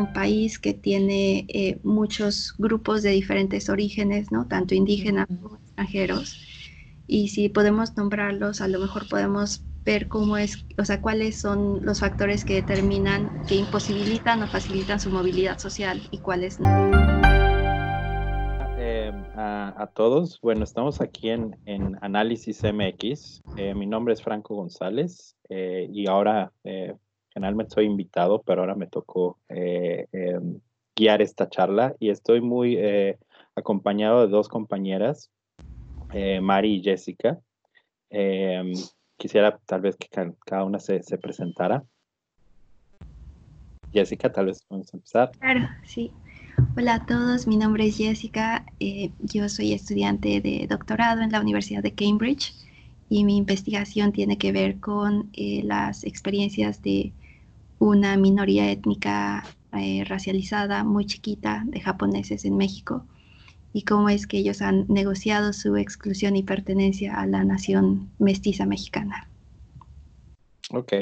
un país que tiene eh, muchos grupos de diferentes orígenes, ¿no? Tanto indígenas como extranjeros. Y si podemos nombrarlos, a lo mejor podemos ver cómo es, o sea, cuáles son los factores que determinan, que imposibilitan o facilitan su movilidad social y cuáles no. Eh, a, todos, bueno, estamos aquí en, en Análisis MX. Eh, mi nombre es Franco González eh, y ahora generalmente soy invitado, pero ahora me tocó em, guiar esta charla y estoy muy acompañado de dos compañeras, Mari y Jessica. Em, quisiera tal vez que cada una se, presentara. Jessica, tal vez podemos empezar. Claro, sí. Hola a todos, mi nombre es Jessica, eh, yo soy estudiante de doctorado en la Universidad de Cambridge y mi investigación tiene que ver con eh, las experiencias de una minoría étnica eh, racializada muy chiquita de japoneses en México y cómo es que ellos han negociado su exclusión y pertenencia a la nación mestiza mexicana. Ok.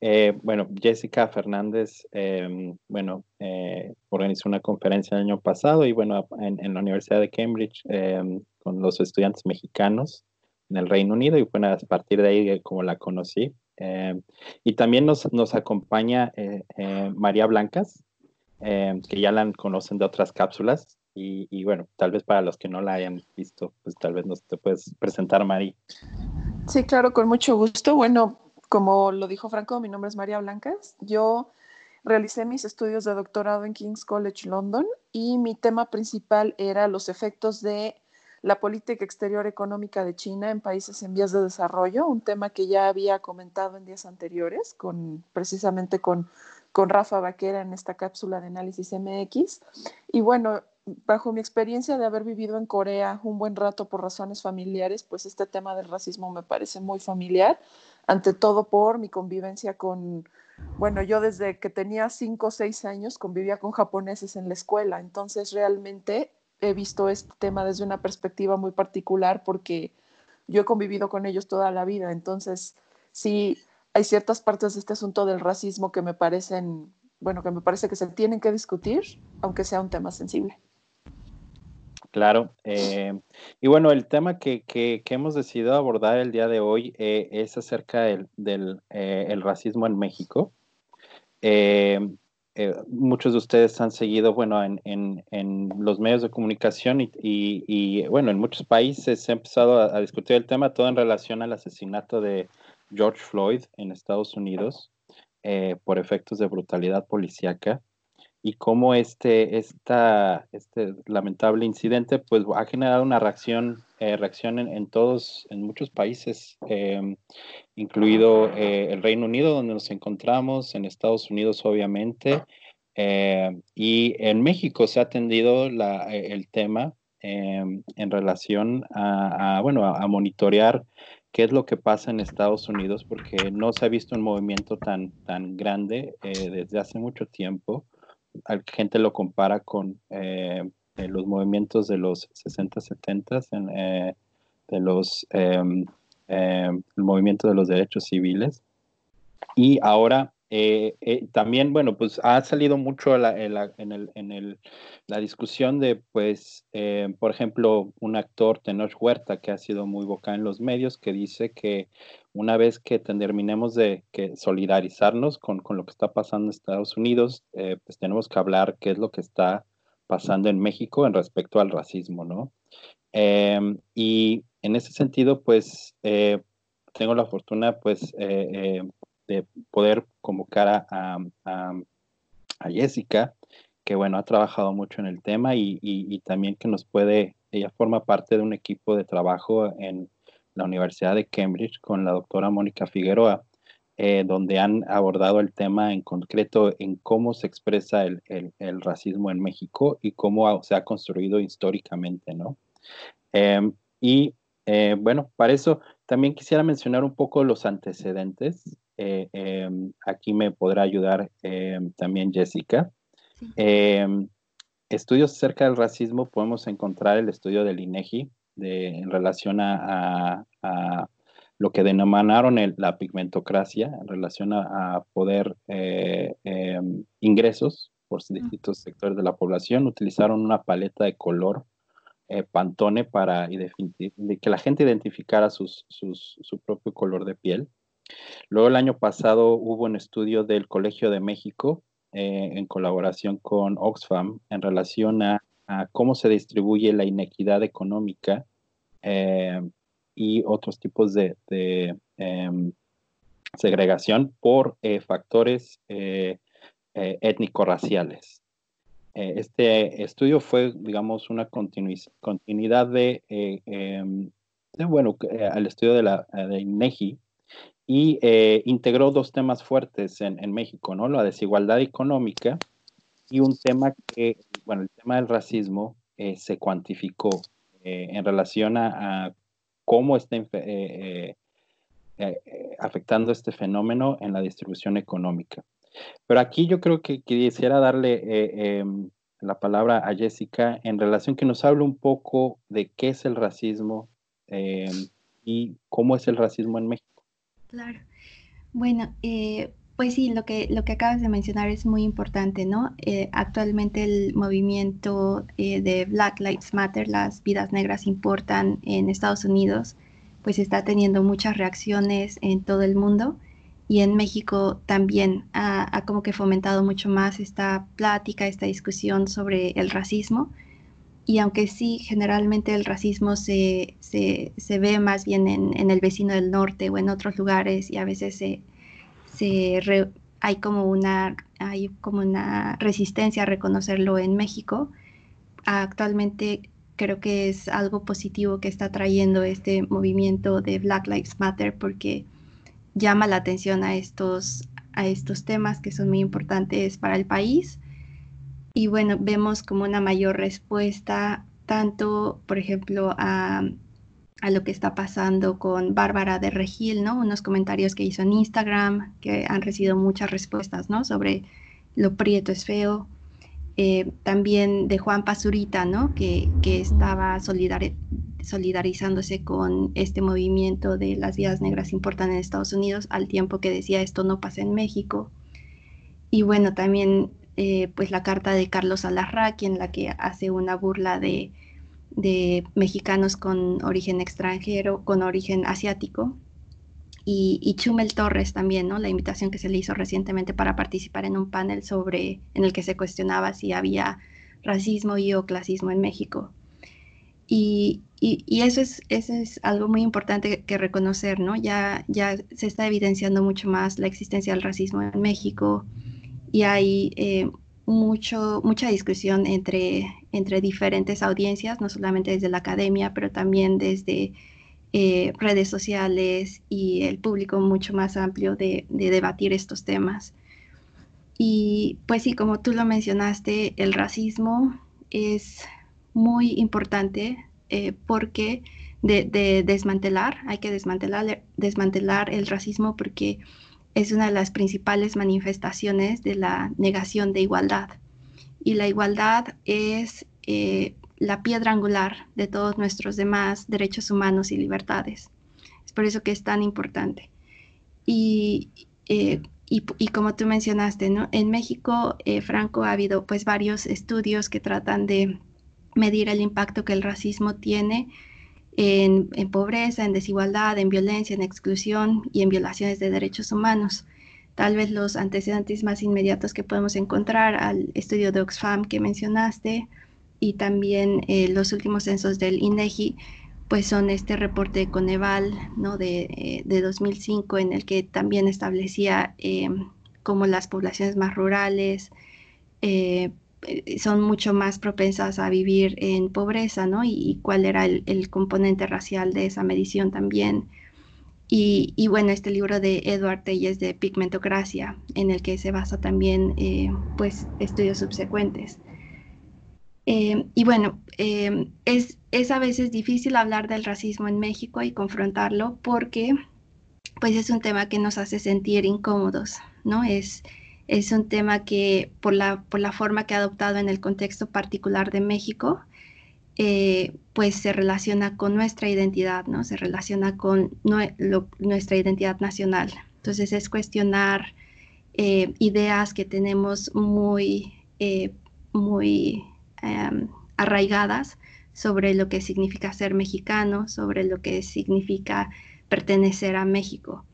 Eh, bueno, Jessica Fernández, em, bueno, eh, organizó una conferencia el año pasado y bueno, en, la Universidad de Cambridge em, con los estudiantes mexicanos en el Reino Unido y bueno, a partir de ahí como la conocí. Em, y también nos, nos acompaña eh, María Blancas, que ya la conocen de otras cápsulas. Y, bueno, tal vez para los que no la hayan visto, pues tal vez nos te puedes presentar, Mari. Sí, claro, con mucho gusto. Bueno, como lo dijo Franco, mi nombre es María Blancas. Yo realicé mis estudios de doctorado en King's College London y mi tema principal era los efectos de la política exterior económica de China en países en vías de desarrollo, un tema que ya había comentado en días anteriores, con, precisamente con, con Rafa Vaquera en esta cápsula de análisis MX. Y bueno, bajo mi experiencia de haber vivido en Corea un buen rato por razones familiares, pues este tema del racismo me parece muy familiar, ante todo por mi convivencia con, bueno, yo desde que tenía cinco o seis años convivía con japoneses en la escuela, entonces realmente he visto este tema desde una perspectiva muy particular porque yo he convivido con ellos toda la vida, entonces sí hay ciertas partes de este asunto del racismo que me parecen, bueno, que me parece que se tienen que discutir, aunque sea un tema sensible. Claro. Eh, y bueno, el tema que, que, hemos decidido abordar el día de hoy eh, es acerca del, eh, el racismo en México. Muchos de ustedes han seguido, bueno, en, en, en los medios de comunicación y, y, bueno, en muchos países se ha empezado a, discutir el tema, todo en relación al asesinato de George Floyd en Estados Unidos por efectos de brutalidad policíaca y cómo este, esta, este lamentable incidente pues ha generado una reacción, eh, reacción en, todos, en muchos países, em, incluido eh, el Reino Unido, donde nos encontramos, en Estados Unidos obviamente, eh, y en México se ha atendido la, el tema em, en relación a, bueno, a, monitorear qué es lo que pasa en Estados Unidos, porque no se ha visto un movimiento tan, tan grande desde hace mucho tiempo. Gente lo compara con eh, eh, los movimientos de los 60, 70, eh, de los, em, em, el movimiento de los derechos civiles. Y ahora también, bueno, pues ha salido mucho la, en, el, en el, la discusión de, pues, por ejemplo, un actor, Tenoch Huerta, que ha sido muy vocal en los medios, que dice que una vez que terminemos de que solidarizarnos con, lo que está pasando en Estados Unidos, eh, pues tenemos que hablar qué es lo que está pasando en México en respecto al racismo, ¿no? Em, y en ese sentido, pues eh, tengo la fortuna, pues, eh, de poder convocar a, Jessica, que, bueno, ha trabajado mucho en el tema y, y también que nos puede, ella forma parte de un equipo de trabajo en la Universidad de Cambridge con la doctora Mónica Figueroa, eh, donde han abordado el tema en concreto en cómo se expresa el, racismo en México y cómo se ha construido históricamente, ¿no? Em, y eh, bueno, para eso también quisiera mencionar un poco los antecedentes. Eh, em, aquí me podrá ayudar em, también Jessica. estudios acerca del racismo podemos encontrar el estudio del INEGI, en relación a, lo que denominaron la pigmentocracia, en relación a, poder eh, em, ingresos por distintos sectores de la población, utilizaron una paleta de color eh, Pantone para que la gente identificara su propio color de piel. Luego el año pasado hubo un estudio del Colegio de México eh, en colaboración con Oxfam en relación a, cómo se distribuye la inequidad económica eh, y otros tipos de, em, segregación por factores étnico-raciales. Eh, este estudio fue, digamos, una continuidad de, eh, em, bueno, eh, al estudio de, la, de INEGI y integró dos temas fuertes en, en, México, ¿no? La desigualdad económica y un tema que, bueno, el tema del racismo se cuantificó en relación a cómo está afectando este fenómeno en la distribución económica. Pero aquí yo creo que quisiera darle eh, em, la palabra a Jessica en relación que nos hable un poco de qué es el racismo em, y cómo es el racismo en México. Claro. Bueno, eh, pues sí, lo que, lo que acabas de mencionar es muy importante, ¿no? Eh, actualmente el movimiento de Black Lives Matter, las vidas negras importan en Estados Unidos, pues está teniendo muchas reacciones en todo el mundo y en México también ha, como que fomentado mucho más esta plática, esta discusión sobre el racismo. Y aunque sí, generalmente el racismo se, se, se ve más bien en, en, el vecino del norte o en otros lugares y a veces se, hay, como una, hay como una resistencia a reconocerlo en México. Actualmente creo que es algo positivo que está trayendo este movimiento de Black Lives Matter porque llama la atención a estos, a estos temas que son muy importantes para el país. Y bueno, vemos como una mayor respuesta tanto, por ejemplo, a, a lo que está pasando con Bárbara de Regil, ¿no? Unos comentarios que hizo en Instagram que han recibido muchas respuestas, ¿no? Sobre lo prieto es feo. Eh, también de Juan Pazurita. Que, estaba solidar solidarizándose con este movimiento de las vidas negras importan en Estados Unidos, al tiempo que decía esto no pasa en México. Y bueno, también eh, pues la carta de Carlos Alarraqui en la que hace una burla de, mexicanos con origen extranjero, con origen asiático. Y, Chumel Torres también, ¿no? La invitación que se le hizo recientemente para participar en un panel sobre, en el que se cuestionaba si había racismo y o clasismo en México. Y, y, eso, es, eso es algo muy importante que reconocer, ¿no? Ya, ya se está evidenciando mucho más la existencia del racismo en México y hay eh, mucho, mucha discusión entre, entre diferentes audiencias, no solamente desde la academia, pero también desde eh, redes sociales y el público mucho más amplio de, de debatir estos temas. Y pues sí, como tú lo mencionaste, el racismo es muy importante eh, porque de, desmantelar, hay que desmantelar, desmantelar el racismo porque es una de las principales manifestaciones de la negación de igualdad. Y la igualdad es eh, la piedra angular de todos nuestros demás derechos humanos y libertades. Es por eso que es tan importante. Y, eh, y, como tú mencionaste, ¿no? en México, Franco, ha habido pues varios estudios que tratan de medir el impacto que el racismo tiene en, pobreza, en desigualdad, en violencia, en exclusión y en violaciones de derechos humanos. Tal vez los antecedentes más inmediatos que podemos encontrar al estudio de Oxfam que mencionaste y también eh, los últimos censos del INEGI, pues son este reporte de Coneval ¿no? de, 2005 eh, en el que también establecía eh, cómo las poblaciones más rurales, eh, son mucho más propensas a vivir en pobreza, ¿no? Y, cuál era el, componente racial de esa medición también. Y, bueno, este libro de Edward Telles de Pigmentocracia, en el que se basa también, eh, pues, estudios subsecuentes. Eh, y bueno, es, es a veces difícil hablar del racismo en México y confrontarlo porque, pues, es un tema que nos hace sentir incómodos, ¿no? Es, es un tema que por la, por la forma que ha adoptado en el contexto particular de México, eh, pues se relaciona con nuestra identidad, ¿no? Se relaciona con nuestra identidad nacional. Entonces es cuestionar eh, ideas que tenemos muy muy em, arraigadas sobre lo que significa ser mexicano, sobre lo que significa pertenecer a México.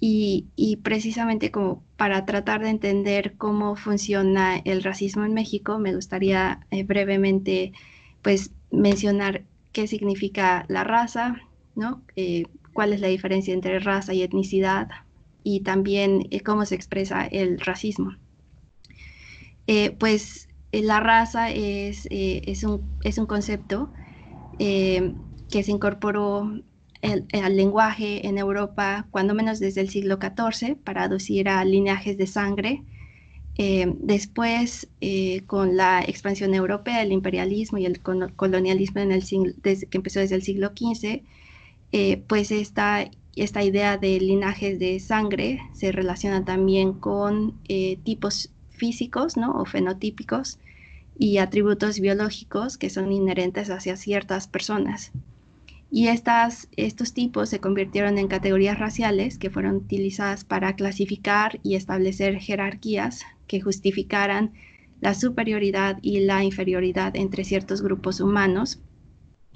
Y, precisamente como para tratar de entender cómo funciona el racismo en México, me gustaría eh, brevemente pues mencionar qué significa la raza, ¿no? Eh, cuál es la diferencia entre raza y etnicidad y también eh, cómo se expresa el racismo. pues la raza es, es, un, es un concepto que se incorporó el, lenguaje en Europa, cuando menos desde el siglo XIV, para aducir a lineajes de sangre. Eh, después, eh, con la expansión europea, el imperialismo y el colonialismo en el desde, que empezó desde el siglo XV, eh, pues esta, esta idea de linajes de sangre se relaciona también con tipos físicos ¿no? o fenotípicos y atributos biológicos que son inherentes hacia ciertas personas. Y estas, estos tipos se convirtieron en categorías raciales que fueron utilizadas para clasificar y establecer jerarquías que justificaran la superioridad y la inferioridad entre ciertos grupos humanos.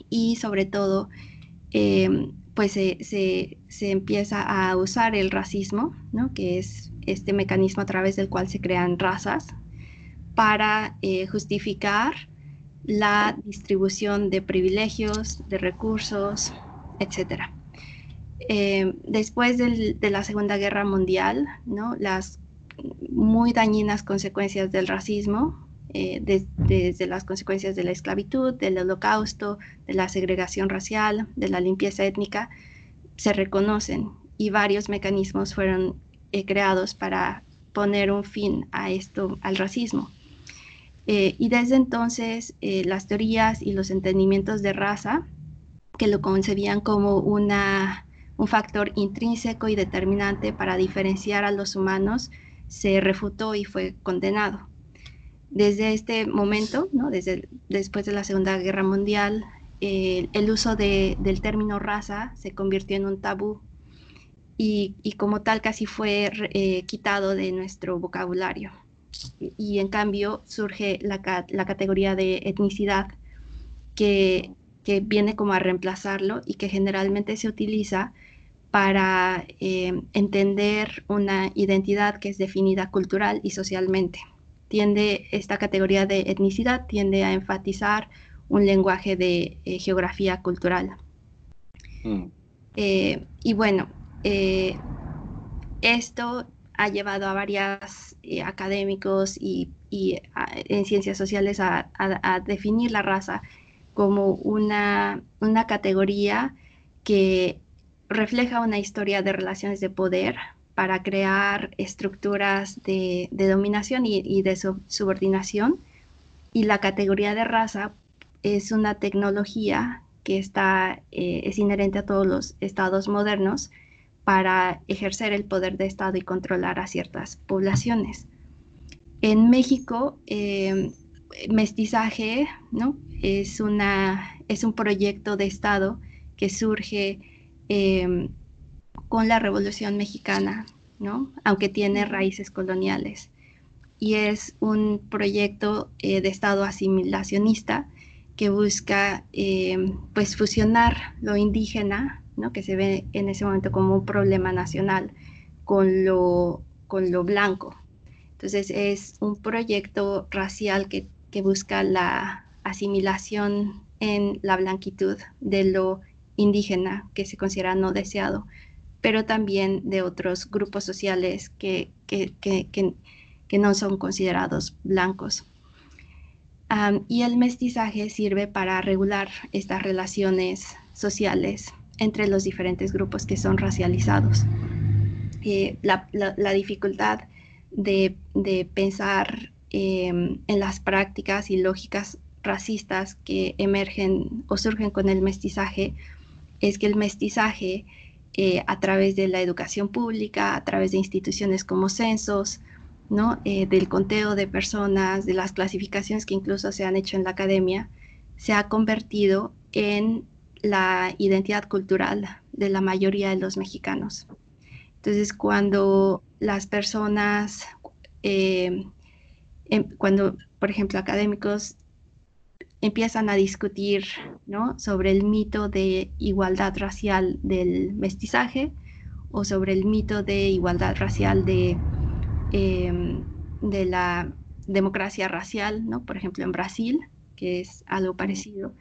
Y sobre todo, em, pues se, empieza a usar el racismo, ¿no? que es este mecanismo a través del cual se crean razas, para eh, justificar la distribución de privilegios, de recursos, etc. Eh, después de la Segunda Guerra Mundial, ¿no? las muy dañinas consecuencias del racismo, eh, desde las consecuencias de la esclavitud, del holocausto, de la segregación racial, de la limpieza étnica, se reconocen y varios mecanismos fueron eh, creados para poner un fin a esto, al racismo. Eh, y desde entonces eh, las teorías y los entendimientos de raza, que lo concebían como una, un factor intrínseco y determinante para diferenciar a los humanos, se refutó y fue condenado. Desde este momento, ¿no? desde después de la Segunda Guerra Mundial, el uso del término raza se convirtió en un tabú y, y como tal casi fue eh, quitado de nuestro vocabulario y en cambio surge la, categoría de etnicidad que, viene como a reemplazarlo y que generalmente se utiliza para eh, entender una identidad que es definida cultural y socialmente. Tiende, esta categoría de etnicidad tiende a enfatizar un lenguaje de eh, geografía cultural. Mm. Eh, y bueno, esto ha llevado a varios eh, académicos y, en ciencias sociales a, definir la raza como una, una categoría que refleja una historia de relaciones de poder para crear estructuras de, dominación y, de subordinación. Y la categoría de raza es una tecnología que está, eh, es inherente a todos los estados modernos para ejercer el poder de Estado y controlar a ciertas poblaciones. En México, em, mestizaje ¿no? es, una, es un proyecto de Estado que surge em, con la Revolución Mexicana, ¿no? aunque tiene raíces coloniales. Y es un proyecto eh, de Estado asimilacionista que busca em, pues fusionar lo indígena que se ve en ese momento como un problema nacional con lo, con lo blanco. Entonces es un proyecto racial que, busca la asimilación en la blanquitud de lo indígena que se considera no deseado, pero también de otros grupos sociales que, que, no son considerados blancos. y el mestizaje sirve para regular estas relaciones sociales entre los diferentes grupos que son racializados. Eh, la, dificultad de, pensar em, en las prácticas y lógicas racistas que emergen o surgen con el mestizaje es que el mestizaje eh, a través de la educación pública, a través de instituciones como censos, ¿no? Eh, del conteo de personas, de las clasificaciones que incluso se han hecho en la academia, se ha convertido en la identidad cultural de la mayoría de los mexicanos. Entonces, cuando las personas eh, em, cuando, por ejemplo, académicos empiezan a discutir ¿no? sobre el mito de igualdad racial del mestizaje o sobre el mito de igualdad racial de, em, de la democracia racial, ¿no? por ejemplo, en Brasil, que es algo parecido,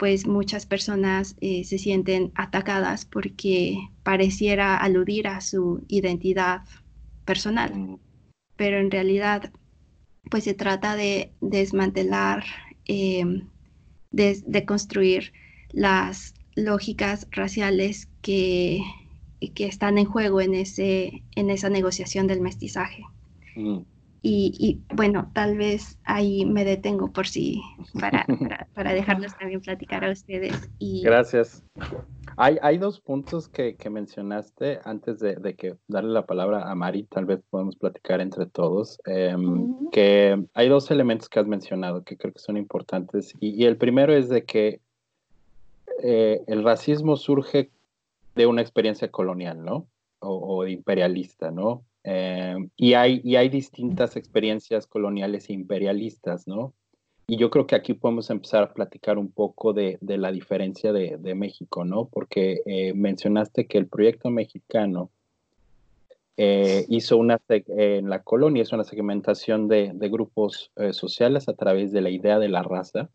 pues muchas personas eh, se sienten atacadas porque pareciera aludir a su identidad personal. Mm. Pero en realidad, pues se trata de desmantelar, eh, de, construir las lógicas raciales que, que, están en juego en, ese, en esa negociación del mestizaje. Mm. Y, bueno, tal vez ahí me detengo por si, para, para, dejarlos también platicar a ustedes. Y... Gracias. Hay, hay dos puntos que, que mencionaste antes de, de, que darle la palabra a Mari, tal vez podemos platicar entre todos, em, que hay dos elementos que has mencionado que creo que son importantes. Y, y el primero es de que eh, el racismo surge de una experiencia colonial, ¿no? O, o imperialista, ¿no? Eh, y, hay, y hay distintas experiencias coloniales e imperialistas, ¿no? Y yo creo que aquí podemos empezar a platicar un poco de, de la diferencia de, de, México, ¿no? Porque eh, mencionaste que el proyecto mexicano eh, hizo una, en la colonia, hizo una segmentación de, de grupos sociales a través de la idea de la raza.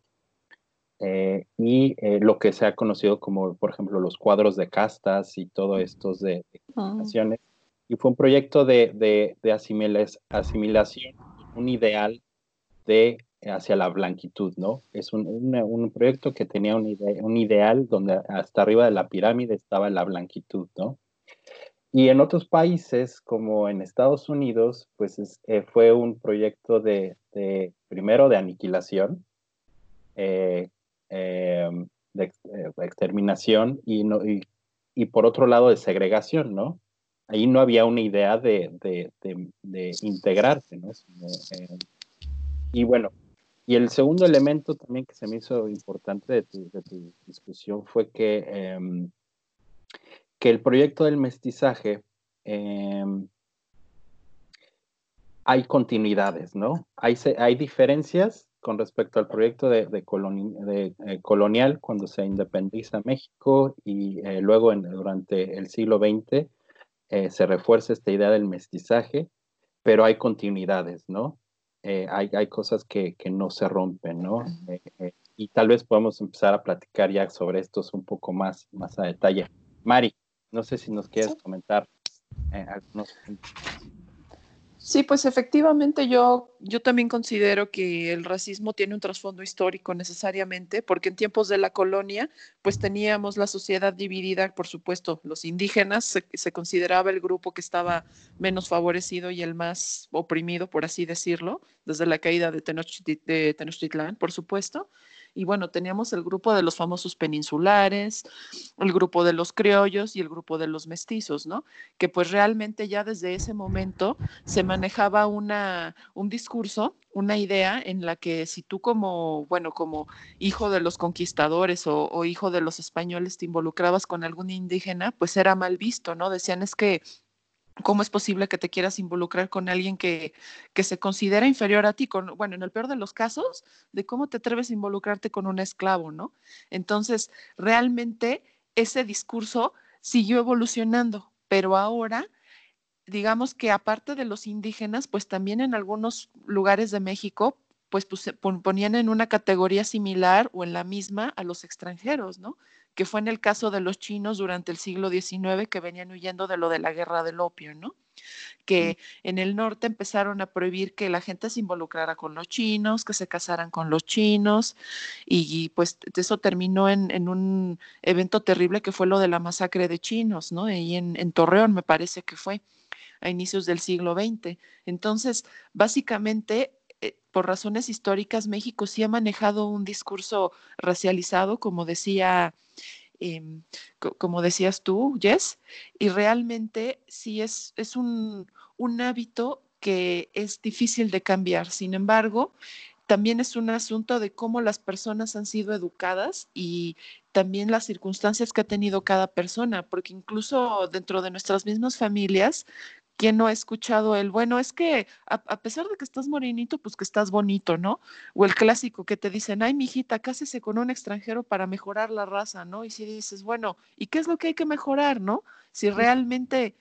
y lo que se ha conocido como, por ejemplo, los cuadros de castas y todo estos de, de ah y fue un proyecto de, de, de asimilación, un ideal de hacia la blanquitud, ¿no? Es un, un, proyecto que tenía un, un, ideal donde hasta arriba de la pirámide estaba la blanquitud, ¿no? Y en otros países, como en Estados Unidos, pues eh, fue un proyecto de, de, primero, de aniquilación, eh, eh, de, exterminación y, no, y, y, por otro lado de segregación, ¿no? Ahí no había una idea de, de, de, integrarse, ¿no? Eh, y bueno, y el segundo elemento también que se me hizo importante de tu, discusión fue que, em, que el proyecto del mestizaje em, hay continuidades, ¿no? Hay, hay diferencias con respecto al proyecto de, eh, colonial cuando se independiza México y eh, luego durante el siglo XX eh, se refuerza esta idea del mestizaje, pero hay continuidades, ¿no? Eh, hay, hay, cosas que, que, no se rompen, ¿no? Eh, y tal vez podemos empezar a platicar ya sobre estos un poco más, más a detalle. Mari, no sé si nos quieres comentar algunos puntos. Sí, pues efectivamente yo, yo también considero que el racismo tiene un trasfondo histórico necesariamente, porque en tiempos de la colonia, pues teníamos la sociedad dividida, por supuesto, los indígenas, se, se consideraba el grupo que estaba menos favorecido y el más oprimido, por así decirlo, desde la caída de, de Tenochtitlán, por supuesto. Y bueno, teníamos el grupo de los famosos peninsulares, el grupo de los criollos y el grupo de los mestizos, ¿no? Que pues realmente ya desde ese momento se manejaba una, un discurso, una idea en la que si tú como, bueno, como hijo de los conquistadores o, o hijo de los españoles te involucrabas con algún indígena, pues era mal visto, ¿no? Decían es que ¿Cómo es posible que te quieras involucrar con alguien que, que se considera inferior a ti? Bueno, en el peor de los casos, de cómo te atreves a involucrarte con un esclavo, ¿no? Entonces, realmente ese discurso siguió evolucionando, pero ahora, digamos que aparte de los indígenas, pues también en algunos lugares de México, pues, pues ponían en una categoría similar o en la misma a los extranjeros, ¿no? Que fue en el caso de los chinos durante el siglo XIX que venían huyendo de lo de la guerra del opio, ¿no? Que en el norte empezaron a prohibir que la gente se involucrara con los chinos, que se casaran con los chinos, y, pues eso terminó en, un evento terrible que fue lo de la masacre de chinos, ¿no? Y en, en Torreón me parece que fue a inicios del siglo XX. Entonces, básicamente eh, por razones históricas, México sí ha manejado un discurso racializado, como decía, em, como decías tú, Jess, y realmente sí es, es un, un hábito que es difícil de cambiar. Sin embargo, también es un asunto de cómo las personas han sido educadas y también las circunstancias que ha tenido cada persona, porque incluso dentro de nuestras mismas familias, ¿Quién no ha escuchado el, bueno, es que a, pesar de que estás morenito, pues que estás bonito, ¿no? O el clásico que te dicen, ay, mijita, cásese con un extranjero para mejorar la raza, ¿no? Y si dices, bueno, ¿y qué es lo que hay que mejorar, no? Si realmente,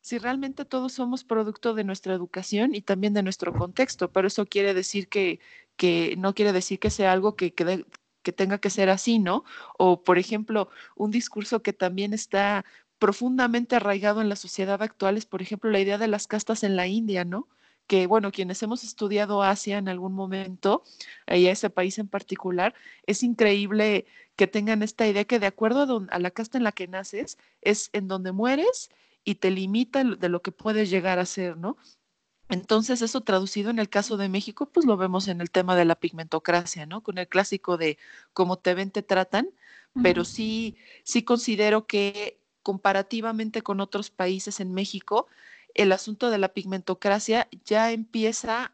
si realmente todos somos producto de nuestra educación y también de nuestro contexto, pero eso quiere decir que, que no quiere decir que sea algo que, que, que tenga que ser así, ¿no? O, por ejemplo, un discurso que también está profundamente arraigado en la sociedad actual es, por ejemplo, la idea de las castas en la India, ¿no? Que, bueno, quienes hemos estudiado Asia en algún momento, y a ese país en particular, es increíble que tengan esta idea que de acuerdo a, la casta en la que naces, es en donde mueres y te limita de lo que puedes llegar a ser, ¿no? Entonces, eso traducido en el caso de México, pues lo vemos en el tema de la pigmentocracia, ¿no? Con el clásico de cómo te ven, te tratan, pero sí, sí considero que comparativamente con otros países en México, el asunto de la pigmentocracia ya empieza,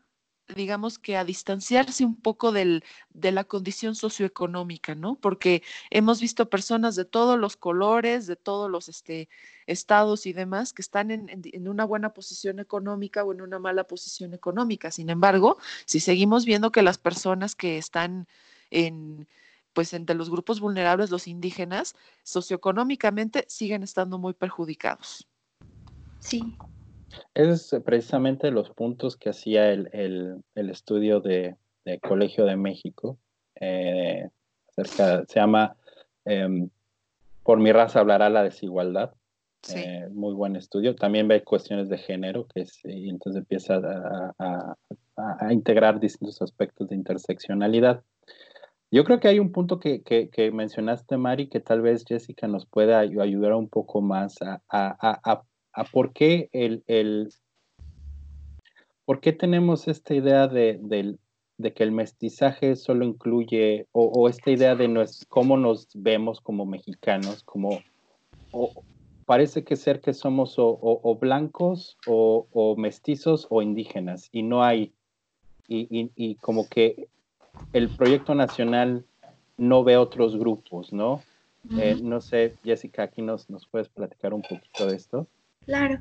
digamos que a distanciarse un poco del, de la condición socioeconómica, ¿no? Porque hemos visto personas de todos los colores, de todos los este, estados y demás que están en, en, una buena posición económica o en una mala posición económica. Sin embargo, si seguimos viendo que las personas que están en pues entre los grupos vulnerables, los indígenas, socioeconómicamente siguen estando muy perjudicados. Sí. Es precisamente los puntos que hacía el, estudio de, Colegio de México. Eh, se llama em, Por mi raza hablará la desigualdad. Eh, muy buen estudio. También ve cuestiones de género, que es, y entonces empieza a integrar distintos aspectos de interseccionalidad. Yo creo que hay un punto que, mencionaste, Mari, que tal vez Jessica nos pueda ayudar un poco más a, por qué el, por qué tenemos esta idea de, que el mestizaje solo incluye, o, esta idea de cómo nos vemos como mexicanos, como parece que ser que somos o, blancos o, mestizos o indígenas, y no hay, y como que el proyecto nacional no ve otros grupos, ¿no? Eh, no sé, Jessica, aquí nos, nos puedes platicar un poquito de esto. Claro.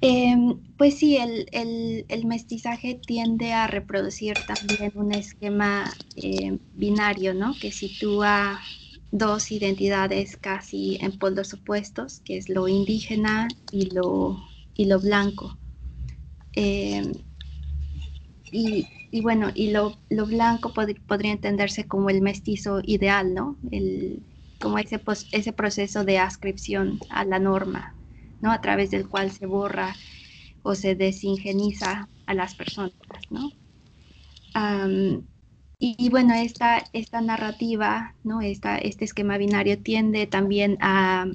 Em, pues sí, el, mestizaje tiende a reproducir también un esquema eh, binario, ¿no? Que sitúa dos identidades casi en polos opuestos, que es lo indígena y lo, y lo blanco. Em, y bueno, y lo, blanco podría entenderse como el mestizo ideal, ¿no? El, como ese, ese proceso de ascripción a la norma, ¿no? A través del cual se borra o se desingeniza a las personas, ¿no? y, bueno, esta, esta narrativa, ¿no? Esta, este esquema binario tiende también a,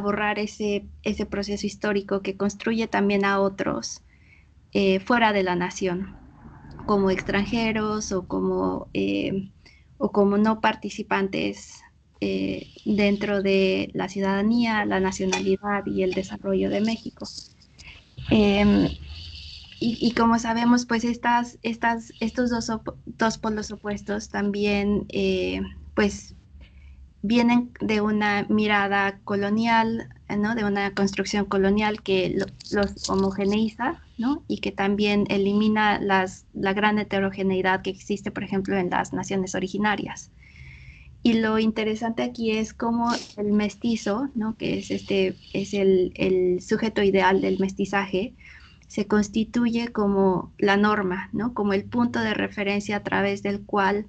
borrar ese, ese proceso histórico que construye también a otros eh, fuera de la nación, como extranjeros o como, eh, o como no participantes eh, dentro de la ciudadanía, la nacionalidad y el desarrollo de México. Em, y, como sabemos, pues estas, estas, estos dos, dos polos opuestos también pues vienen de una mirada colonial, ¿no? de una construcción colonial que los homogeneiza ¿no? y que también elimina las, la gran heterogeneidad que existe, por ejemplo, en las naciones originarias. Y lo interesante aquí es cómo el mestizo, ¿no? que es, este, es el, el sujeto ideal del mestizaje, se constituye como la norma, ¿no? como el punto de referencia a través del cual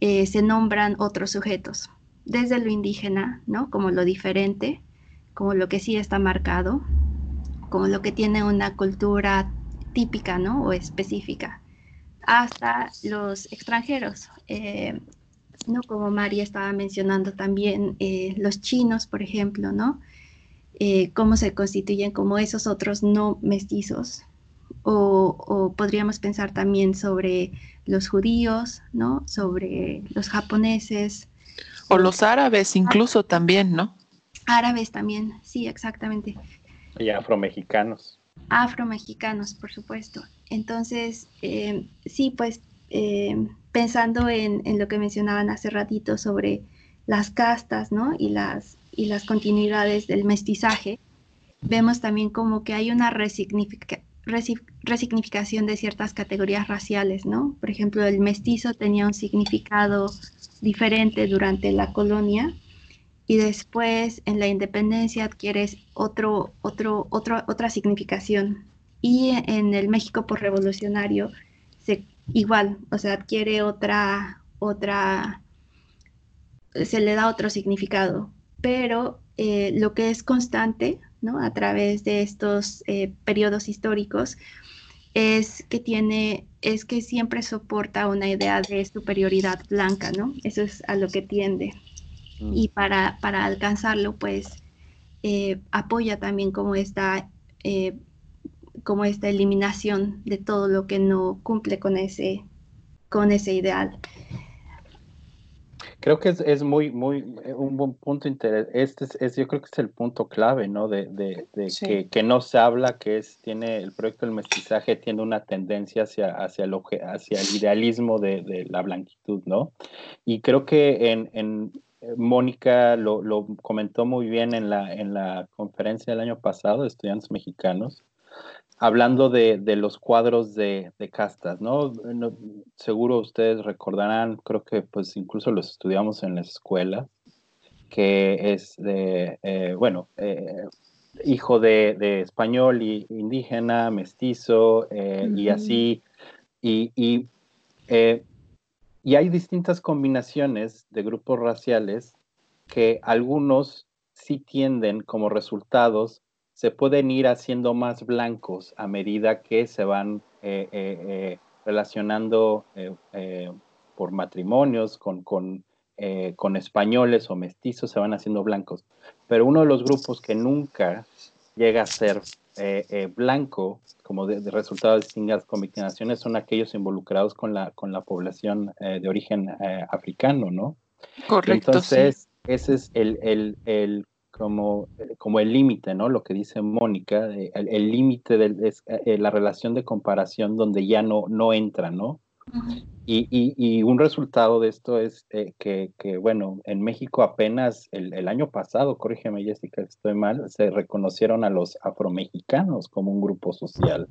eh, se nombran otros sujetos desde lo indígena, ¿no? Como lo diferente, como lo que sí está marcado, como lo que tiene una cultura típica, ¿no? O específica, hasta los extranjeros, eh, ¿no? Como María estaba mencionando también, eh, los chinos, por ejemplo, ¿no? Eh, cómo se constituyen como esos otros no mestizos. O, o, podríamos pensar también sobre los judíos, ¿no? Sobre los japoneses, o los árabes incluso también, ¿no? Árabes también, sí, exactamente. Y afromexicanos. Afromexicanos, por supuesto. Entonces, eh, sí, pues eh, pensando en, lo que mencionaban hace ratito sobre las castas, ¿no? Y las, y las continuidades del mestizaje, vemos también como que hay una resignificación de ciertas categorías raciales, ¿no? Por ejemplo, el mestizo tenía un significado diferente durante la colonia y después en la independencia adquieres otro, otro, otro, otra significación. Y en el México por revolucionario se, igual, o sea, adquiere otra, otra, se le da otro significado. Pero eh, lo que es constante, ¿no? A través de estos eh, periodos históricos, es que tiene, es que siempre soporta una idea de superioridad blanca, ¿no? Eso es a lo que tiende. Mm. Y para, para alcanzarlo, pues, eh, apoya también como esta, como esta eliminación de todo lo que no cumple con ese, con ese ideal. Creo que es, es, muy, muy, eh, un buen punto interesante. Este es, yo creo que es el punto clave, ¿no? De, de, de que, que, no se habla, que es, tiene, el proyecto del mestizaje tiene una tendencia hacia, hacia, el, hacia el idealismo de, de la blanquitud, ¿no? Y creo que en, en eh, Mónica lo, lo, comentó muy bien en la, en la conferencia del año pasado de estudiantes mexicanos, hablando de, de los cuadros de, de castas, ¿no? Seguro ustedes recordarán, creo que pues incluso los estudiamos en la escuela, que es de, eh, bueno, eh, hijo de, de, español y indígena, mestizo, eh, y así, y, y, y hay distintas combinaciones de grupos raciales que algunos sí tienden como resultados se pueden ir haciendo más blancos a medida que se van eh, eh, eh, relacionando por matrimonios con, con, con, españoles o mestizos, se van haciendo blancos. Pero uno de los grupos que nunca llega a ser blanco, como de, resultado de distintas combinaciones, son aquellos involucrados con la, con la población de origen africano, ¿no? Correcto. Entonces, ese es el, el, el como, como el límite, ¿no? Lo que dice Mónica, el límite de eh, la relación de comparación donde ya no, no entra, ¿no? y, y, y, un resultado de esto es eh, que, que, bueno, en México apenas el, el, año pasado, corrígeme Jessica, estoy mal, se reconocieron a los afromexicanos como un grupo social,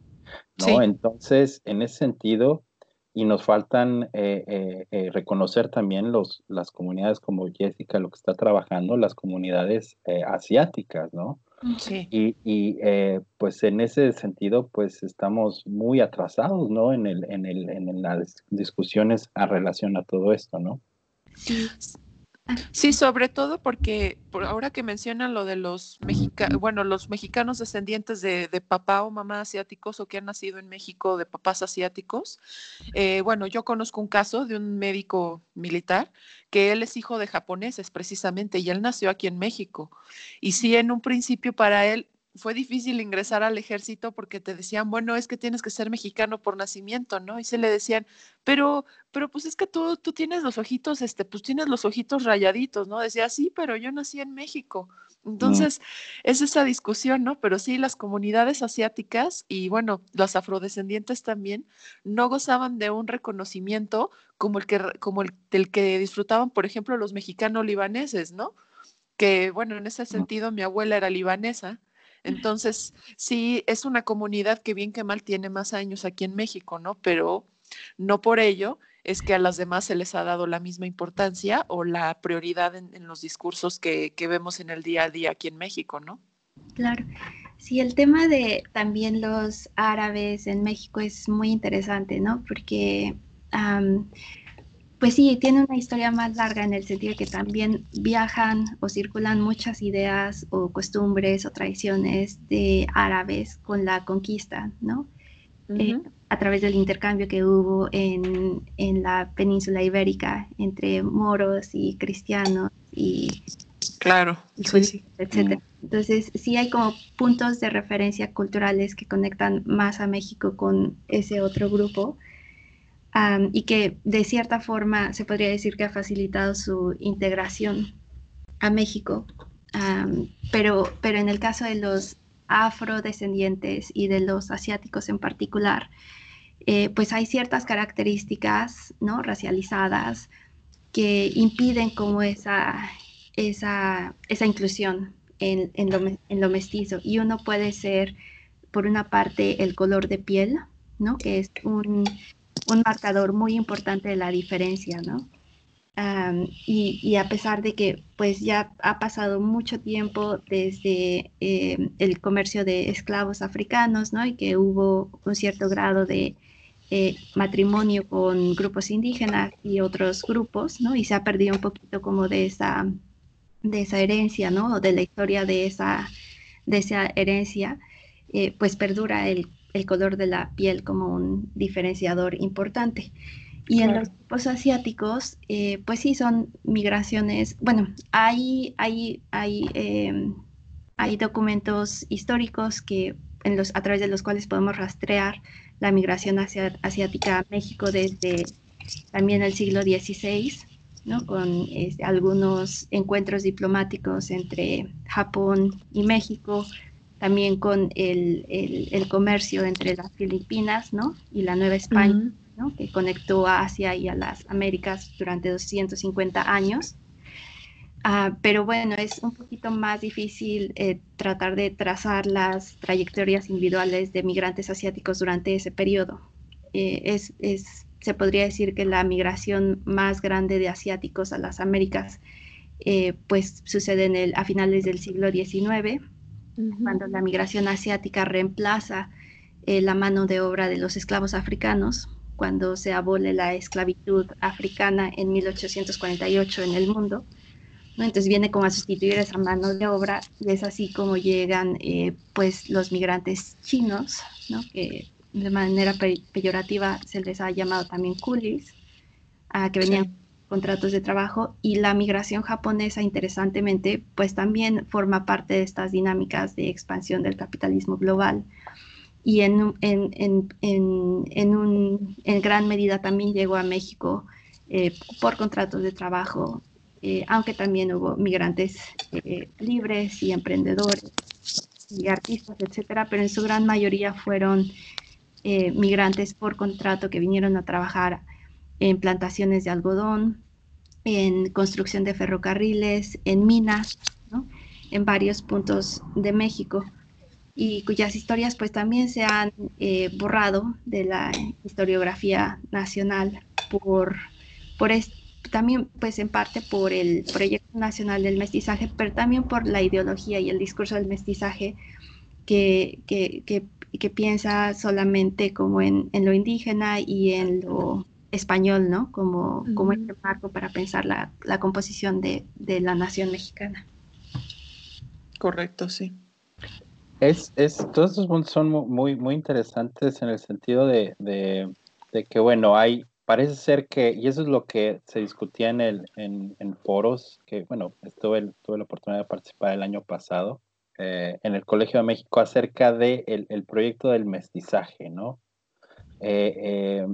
¿no? Entonces, en ese sentido, y nos faltan eh, eh, eh, reconocer también los, las comunidades como Jessica, lo que está trabajando, las comunidades asiáticas, ¿no? Mm, sí. Y, y pues en ese sentido, pues estamos muy atrasados, ¿no? En, el, en, el, en las discusiones a relación a todo esto, ¿no? Sí. Sí, sobre todo porque por ahora que mencionan lo de los mexicanos, bueno, los mexicanos descendientes de, papá o mamá asiáticos o que han nacido en México de papás asiáticos, eh, bueno, yo conozco un caso de un médico militar que él es hijo de japoneses precisamente y él nació aquí en México. Y sí, en un principio para él fue difícil ingresar al ejército porque te decían, bueno, es que tienes que ser mexicano por nacimiento, ¿no? Y se le decían, pero, pero pues es que tú, tú tienes los ojitos, este, pues tienes los ojitos rayaditos, ¿no? Decía, sí, pero yo nací en México. Entonces, es esa discusión, ¿no? Pero sí, las comunidades asiáticas y, bueno, los afrodescendientes también no gozaban de un reconocimiento como el que, como el del que disfrutaban, por ejemplo, los mexicanos libaneses, ¿no? Que, bueno, en ese sentido, mi abuela era libanesa entonces, sí, es una comunidad que bien que mal tiene más años aquí en México, ¿no? Pero no por ello es que a las demás se les ha dado la misma importancia o la prioridad en, los discursos que, vemos en el día a día aquí en México, ¿no? Claro. Sí, el tema de también los árabes en México es muy interesante, ¿no? Porque pues sí, tiene una historia más larga en el sentido de que también viajan o circulan muchas ideas o costumbres o tradiciones de árabes con la conquista, ¿no? Eh, a través del intercambio que hubo en, en, la península ibérica entre moros y cristianos y... Claro, sí, etcétera. Entonces, sí hay como puntos de referencia culturales que conectan más a México con ese otro grupo y que de cierta forma se podría decir que ha facilitado su integración a México. pero, pero en el caso de los afrodescendientes y de los asiáticos en particular, eh, pues hay ciertas características ¿no? racializadas que impiden como esa, esa, esa inclusión en, en, lo, mestizo. Y uno puede ser, por una parte, el color de piel, ¿no? Que es un, un marcador muy importante de la diferencia, ¿no? y, a pesar de que pues ya ha pasado mucho tiempo desde eh, el comercio de esclavos africanos, ¿no? Y que hubo un cierto grado de eh, matrimonio con grupos indígenas y otros grupos, ¿no? Y se ha perdido un poquito como de esa, de esa herencia, ¿no? O de la historia de esa, de esa herencia, eh, pues perdura el, el color de la piel como un diferenciador importante. Y en los grupos asiáticos, eh, pues sí, son migraciones, bueno, hay, hay, hay, em, hay documentos históricos que, en los, a través de los cuales podemos rastrear la migración asiática a México desde también el siglo XVI, ¿no? con este, algunos encuentros diplomáticos entre Japón y México, también con el, el, comercio entre las Filipinas ¿no? y la Nueva España que conectó a Asia y a las Américas durante 250 años. Ah, pero bueno, es un poquito más difícil eh, tratar de trazar las trayectorias individuales de migrantes asiáticos durante ese periodo. Eh, es, es, se podría decir que la migración más grande de asiáticos a las Américas eh, pues sucede en el, a finales del siglo XIX, cuando la migración asiática reemplaza la mano de obra de los esclavos africanos cuando se abole la esclavitud africana en 1848 en el mundo. ¿no? Entonces viene como a sustituir esa mano de obra y es así como llegan eh, pues los migrantes chinos, ¿no? que de manera peyorativa se les ha llamado también coolies, a que venían contratos de trabajo y la migración japonesa interesantemente pues también forma parte de estas dinámicas de expansión del capitalismo global. Y en, en, en, en, un, gran medida también llegó a México eh, por contratos de trabajo, eh, aunque también hubo migrantes eh, libres y emprendedores y artistas, etcétera, pero en su gran mayoría fueron migrantes por contrato que vinieron a trabajar en plantaciones de algodón, en construcción de ferrocarriles, en minas, ¿no? en varios puntos de México y cuyas historias pues también se han eh, borrado de la historiografía nacional por, por también pues en parte por el proyecto nacional del mestizaje, pero también por la ideología y el discurso del mestizaje que, que, que, piensa solamente como en, en, lo indígena y en lo español, ¿no? Como, como este marco para pensar la, la composición de, de la nación mexicana. Correcto, sí. Es, es, todos estos puntos son muy, muy interesantes en el sentido de, de, que, bueno, hay, parece ser que, y eso es lo que se discutía en, el, en, en foros, que, bueno, estuve, tuve la oportunidad de participar el año pasado eh, en el Colegio de México acerca del de el proyecto del mestizaje, ¿no? Eh, eh,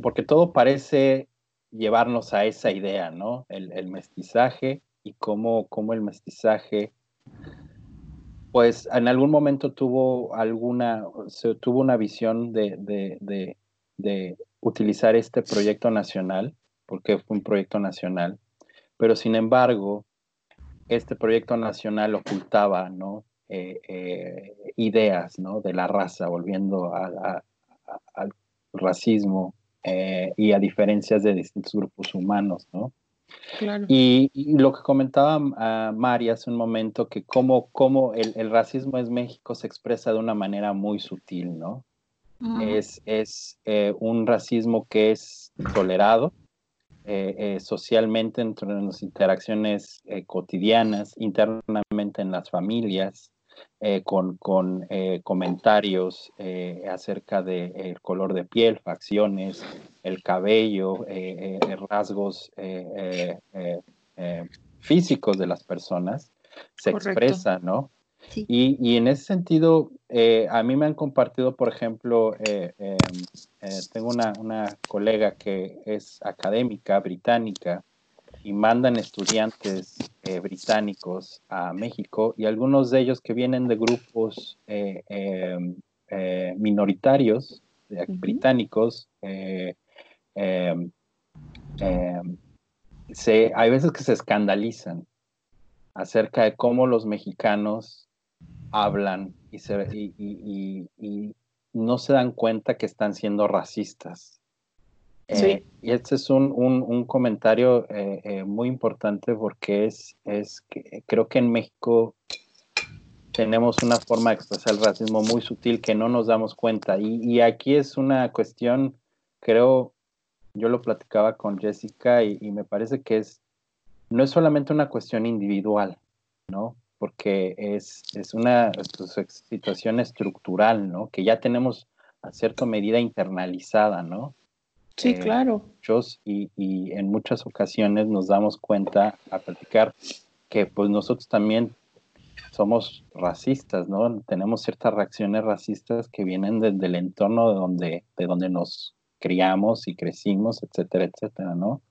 porque todo parece llevarnos a esa idea, ¿no? El, mestizaje y cómo, cómo el mestizaje pues en algún momento tuvo alguna, se tuvo una visión de, utilizar este proyecto nacional, porque fue un proyecto nacional, pero sin embargo, este proyecto nacional ocultaba, ¿no? Eh, eh, ideas, ¿no? De la raza, volviendo al racismo eh, y a diferencias de distintos grupos humanos, ¿no? Y, lo que comentaba uh, Mari hace un momento, que cómo, cómo el, racismo en México se expresa de una manera muy sutil, ¿no? Es, es eh, un racismo que es tolerado eh, eh, socialmente entre las interacciones cotidianas, internamente en las familias, eh, con, con eh, comentarios eh, acerca del color de piel, facciones, el cabello, rasgos físicos de las personas, se expresa, ¿no? Y, y, en ese sentido, a mí me han compartido, por ejemplo, em, tengo una, una colega que es académica británica, y mandan estudiantes eh, británicos a México y algunos de ellos que vienen de grupos eh, em, eh, minoritarios británicos, em, em, se, hay veces que se escandalizan acerca de cómo los mexicanos hablan y, se, y, no se dan cuenta que están siendo racistas. Eh, y este es un, comentario eh, eh, muy importante porque es, es creo que en México tenemos una forma de expresar el racismo muy sutil que no nos damos cuenta. Y, aquí es una cuestión, creo, yo lo platicaba con Jessica y, y, me parece que es, no es solamente una cuestión individual, ¿no? Porque es, es una pues, situación estructural, ¿no? Que ya tenemos a cierta medida internalizada, ¿no? Sí, eh, claro. Y, y en muchas ocasiones nos damos cuenta a platicar que pues nosotros también somos racistas, ¿no? Tenemos ciertas reacciones racistas que vienen desde el entorno de donde, de donde nos criamos y crecimos, etcétera, etcétera, ¿no?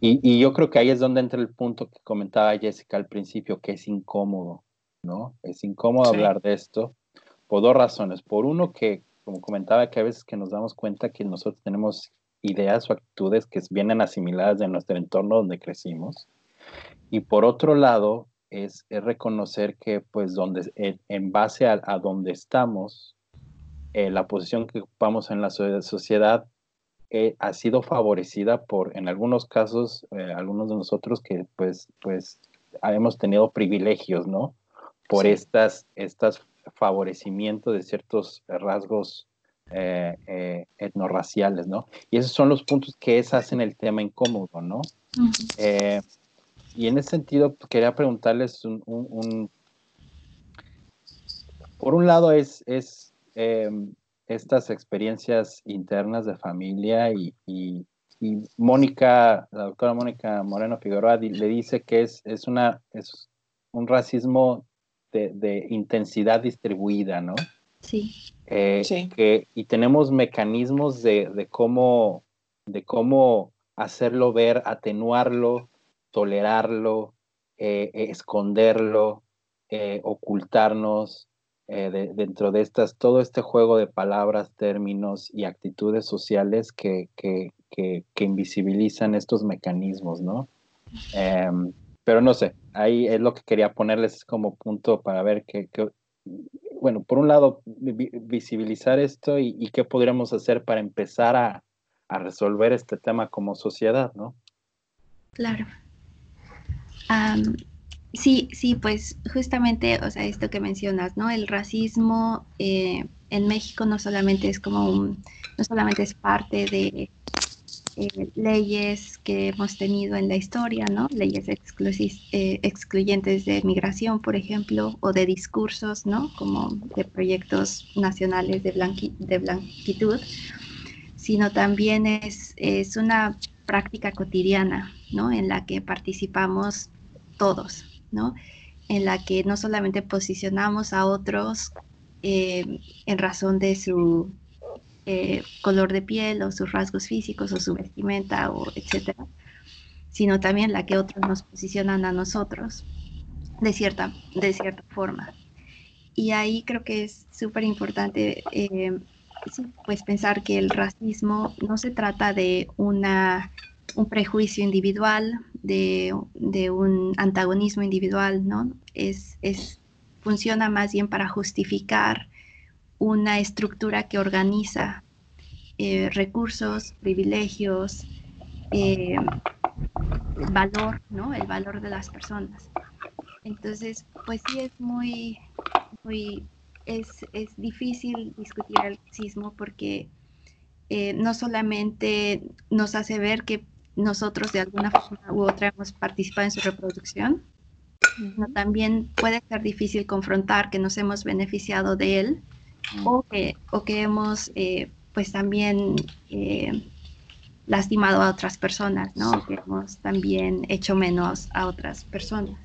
Y, y, yo creo que ahí es donde entra el punto que comentaba Jessica al principio, que es incómodo, ¿no? Es incómodo hablar de esto por dos razones. Por uno, que como comentaba, que a veces que nos damos cuenta que nosotros tenemos ideas o actitudes que vienen asimiladas de nuestro entorno donde crecimos. Y por otro lado, es, reconocer que pues donde, en, base a, donde estamos, eh, la posición que ocupamos en la sociedad eh, ha sido favorecida por, en algunos casos, eh, algunos de nosotros que pues, pues hemos tenido privilegios, ¿no? Por estas, estas favorecimientos de ciertos rasgos eh, etnorraciales, ¿no? Y esos son los puntos que es, hacen el tema incómodo, ¿no? Y en ese sentido, pues, quería preguntarles un, por un lado es, es em, estas experiencias internas de familia y, Mónica, la doctora Mónica Moreno Figueroa le dice que es, es, una, es un racismo de, intensidad distribuida, ¿no? Sí. Eh, sí. Que, y tenemos mecanismos de, de, cómo, de cómo hacerlo ver, atenuarlo, tolerarlo, eh, eh, esconderlo, eh, ocultarnos dentro de estas, todo este juego de palabras, términos y actitudes sociales que, que, invisibilizan estos mecanismos, ¿no? Em, pero no sé, ahí es lo que quería ponerles como punto para ver que, bueno, por un lado, visibilizar esto y, qué podríamos hacer para empezar a, a resolver este tema como sociedad, ¿no? Claro sí, sí, pues justamente, o sea, esto que mencionas, ¿no? El racismo eh, en México no solamente es como un, no solamente es parte de leyes que hemos tenido en la historia, ¿no? Leyes eh, excluyentes de migración, por ejemplo, o de discursos, ¿no? Como de proyectos nacionales de, de blanquitud, sino también es, es una práctica cotidiana, ¿no? En la que participamos todos, ¿no? En la que no solamente posicionamos a otros eh, en razón de su eh, color de piel o sus rasgos físicos o su vestimenta o etcétera, sino también la que otros nos posicionan a nosotros de cierta, de cierta forma. Y ahí creo que es súper importante eh, pues pensar que el racismo no se trata de una un prejuicio individual, de, un antagonismo individual, ¿no? Es, es, funciona más bien para justificar una estructura que organiza eh, recursos, privilegios, eh, valor, ¿no? El valor de las personas. Entonces, pues sí es muy, muy, es, es difícil discutir el racismo porque eh, no solamente nos hace ver que nosotros de alguna forma u otra hemos participado en su reproducción. También puede ser difícil confrontar que nos hemos beneficiado de él o, que, o que hemos eh, pues también eh, lastimado a otras personas, ¿no? Que hemos también hecho menos a otras personas.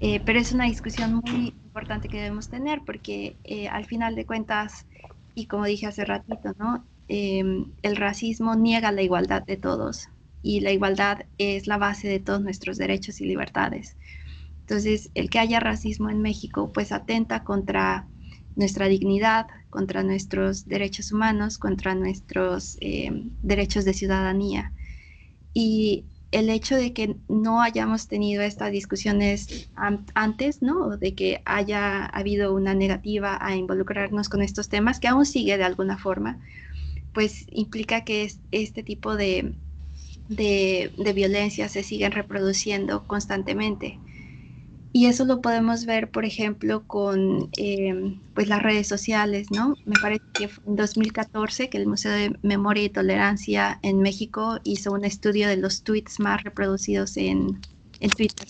Eh, pero es una discusión muy importante que debemos tener porque al final de cuentas, y como dije hace ratito, ¿no? el racismo niega la igualdad de todos y la igualdad es la base de todos nuestros derechos y libertades. Entonces, el que haya racismo en México, pues atenta contra nuestra dignidad, contra nuestros derechos humanos, contra nuestros eh, derechos de ciudadanía. Y el hecho de que no hayamos tenido estas discusiones antes, ¿no? De que haya habido una negativa a involucrarnos con estos temas, que aún sigue de alguna forma, pues implica que este tipo de, de, de violencia se siguen reproduciendo constantemente. Y eso lo podemos ver, por ejemplo, con eh, pues las redes sociales, ¿no? Me parece que fue en 2014 que el Museo de Memoria y Tolerancia en México hizo un estudio de los tweets más reproducidos en, en Twitter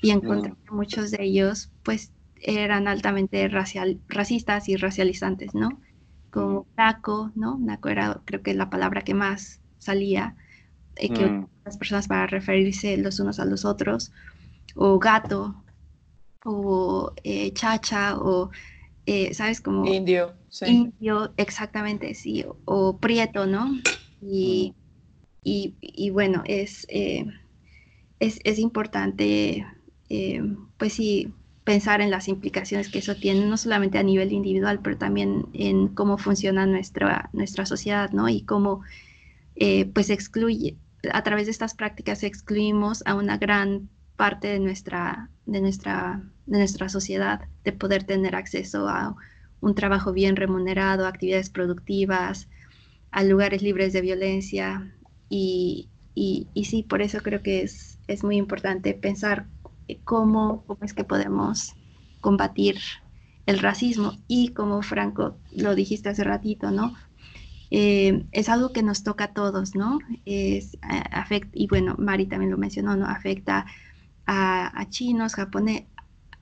y encontré mm. que muchos de ellos pues eran altamente racial, racistas y racializantes, ¿no? Como mm. naco, ¿no? Naco era creo que la palabra que más salía, eh, que mm. las personas para referirse los unos a los otros o gato, o eh, chacha, o, eh, ¿sabes? Como... Indio, sí. Indio, exactamente, sí, o, prieto, ¿no? Y, y, bueno, es, eh, es, es, importante, pues sí, pensar en las implicaciones que eso tiene, no solamente a nivel individual, pero también en cómo funciona nuestra, nuestra sociedad, ¿no? Y cómo, pues, excluye, a través de estas prácticas excluimos a una gran parte de nuestra, de nuestra, de nuestra sociedad, de poder tener acceso a un trabajo bien remunerado, actividades productivas, a lugares libres de violencia. Y, y, sí, por eso creo que es, es muy importante pensar cómo, cómo es que podemos combatir el racismo y como Franco lo dijiste hace ratito, ¿no? Eh, es algo que nos toca a todos, ¿no? Es, afecta, y bueno, Mari también lo mencionó, ¿no? Afecta a, chinos,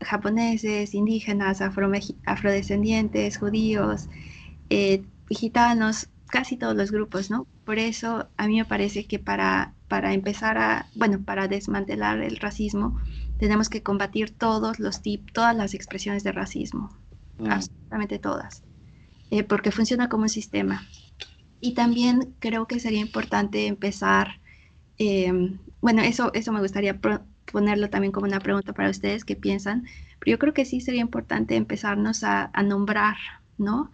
japoneses, indígenas, afrodescendientes, judíos, eh, gitanos, casi todos los grupos, ¿no? Por eso a mí me parece que para, para empezar a, bueno, para desmantelar el racismo, tenemos que combatir todos los tipos, todas las expresiones de racismo, mm. absolutamente todas, eh, porque funciona como un sistema. Y también creo que sería importante empezar, eh, bueno, eso, eso me gustaría ponerlo también como una pregunta para ustedes que piensan, pero yo creo que sí sería importante empezarnos a, nombrar, ¿no?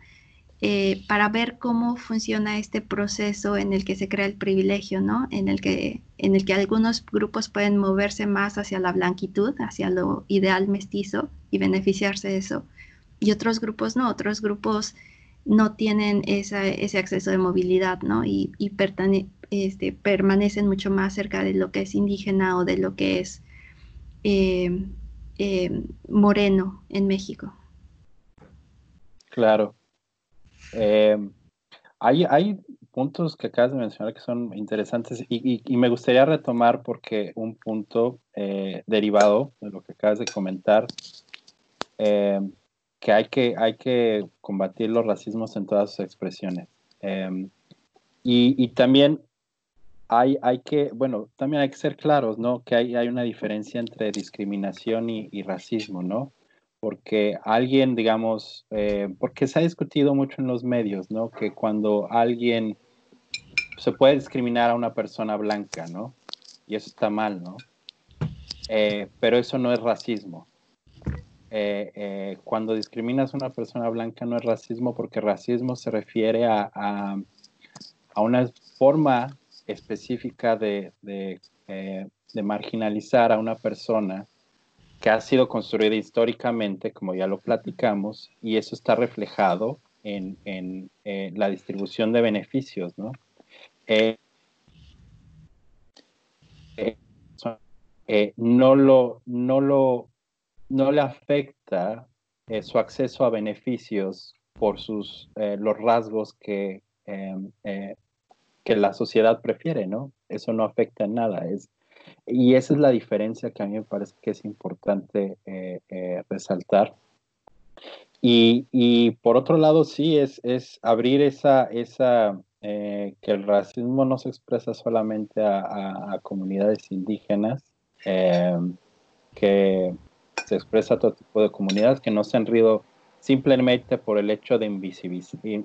Eh, para ver cómo funciona este proceso en el que se crea el privilegio, ¿no? En el que, en el que algunos grupos pueden moverse más hacia la blanquitud, hacia lo ideal mestizo y beneficiarse de eso, y otros grupos no, otros grupos no tienen ese acceso de movilidad, ¿no? Y, este, permanecen mucho más cerca de lo que es indígena o de lo que es eh, eh, moreno en México. Claro. Eh, hay, hay puntos que acabas de mencionar que son interesantes y, me gustaría retomar porque un punto derivado de lo que acabas de comentar, que, hay que hay que combatir los racismos en todas sus expresiones. y, y, también hay, hay que, bueno, también hay que ser claros, ¿no? Que hay, hay una diferencia entre discriminación y, racismo, ¿no? Porque alguien, digamos, eh, porque se ha discutido mucho en los medios, ¿no? Que cuando alguien se puede discriminar a una persona blanca, ¿no? Y eso está mal, ¿no? Eh, pero eso no es racismo. Eh, cuando discriminas a una persona blanca no es racismo porque racismo se refiere a, a, a una forma específica de, eh, de, marginalizar a una persona que ha sido construida históricamente, como ya lo platicamos, y eso está reflejado en, en eh, la distribución de beneficios, ¿no? Eh, no, lo, no, lo, no le afecta su acceso a beneficios por sus, los rasgos que que la sociedad prefiere, ¿no? Eso no afecta en nada. Es, y esa es la diferencia que a mí me parece que es importante eh, eh, resaltar. Y, y, por otro lado, sí, es, es abrir esa, esa eh, que el racismo no se expresa solamente a, a comunidades indígenas, que se expresa a todo tipo de comunidades que no se han rido simplemente por el hecho de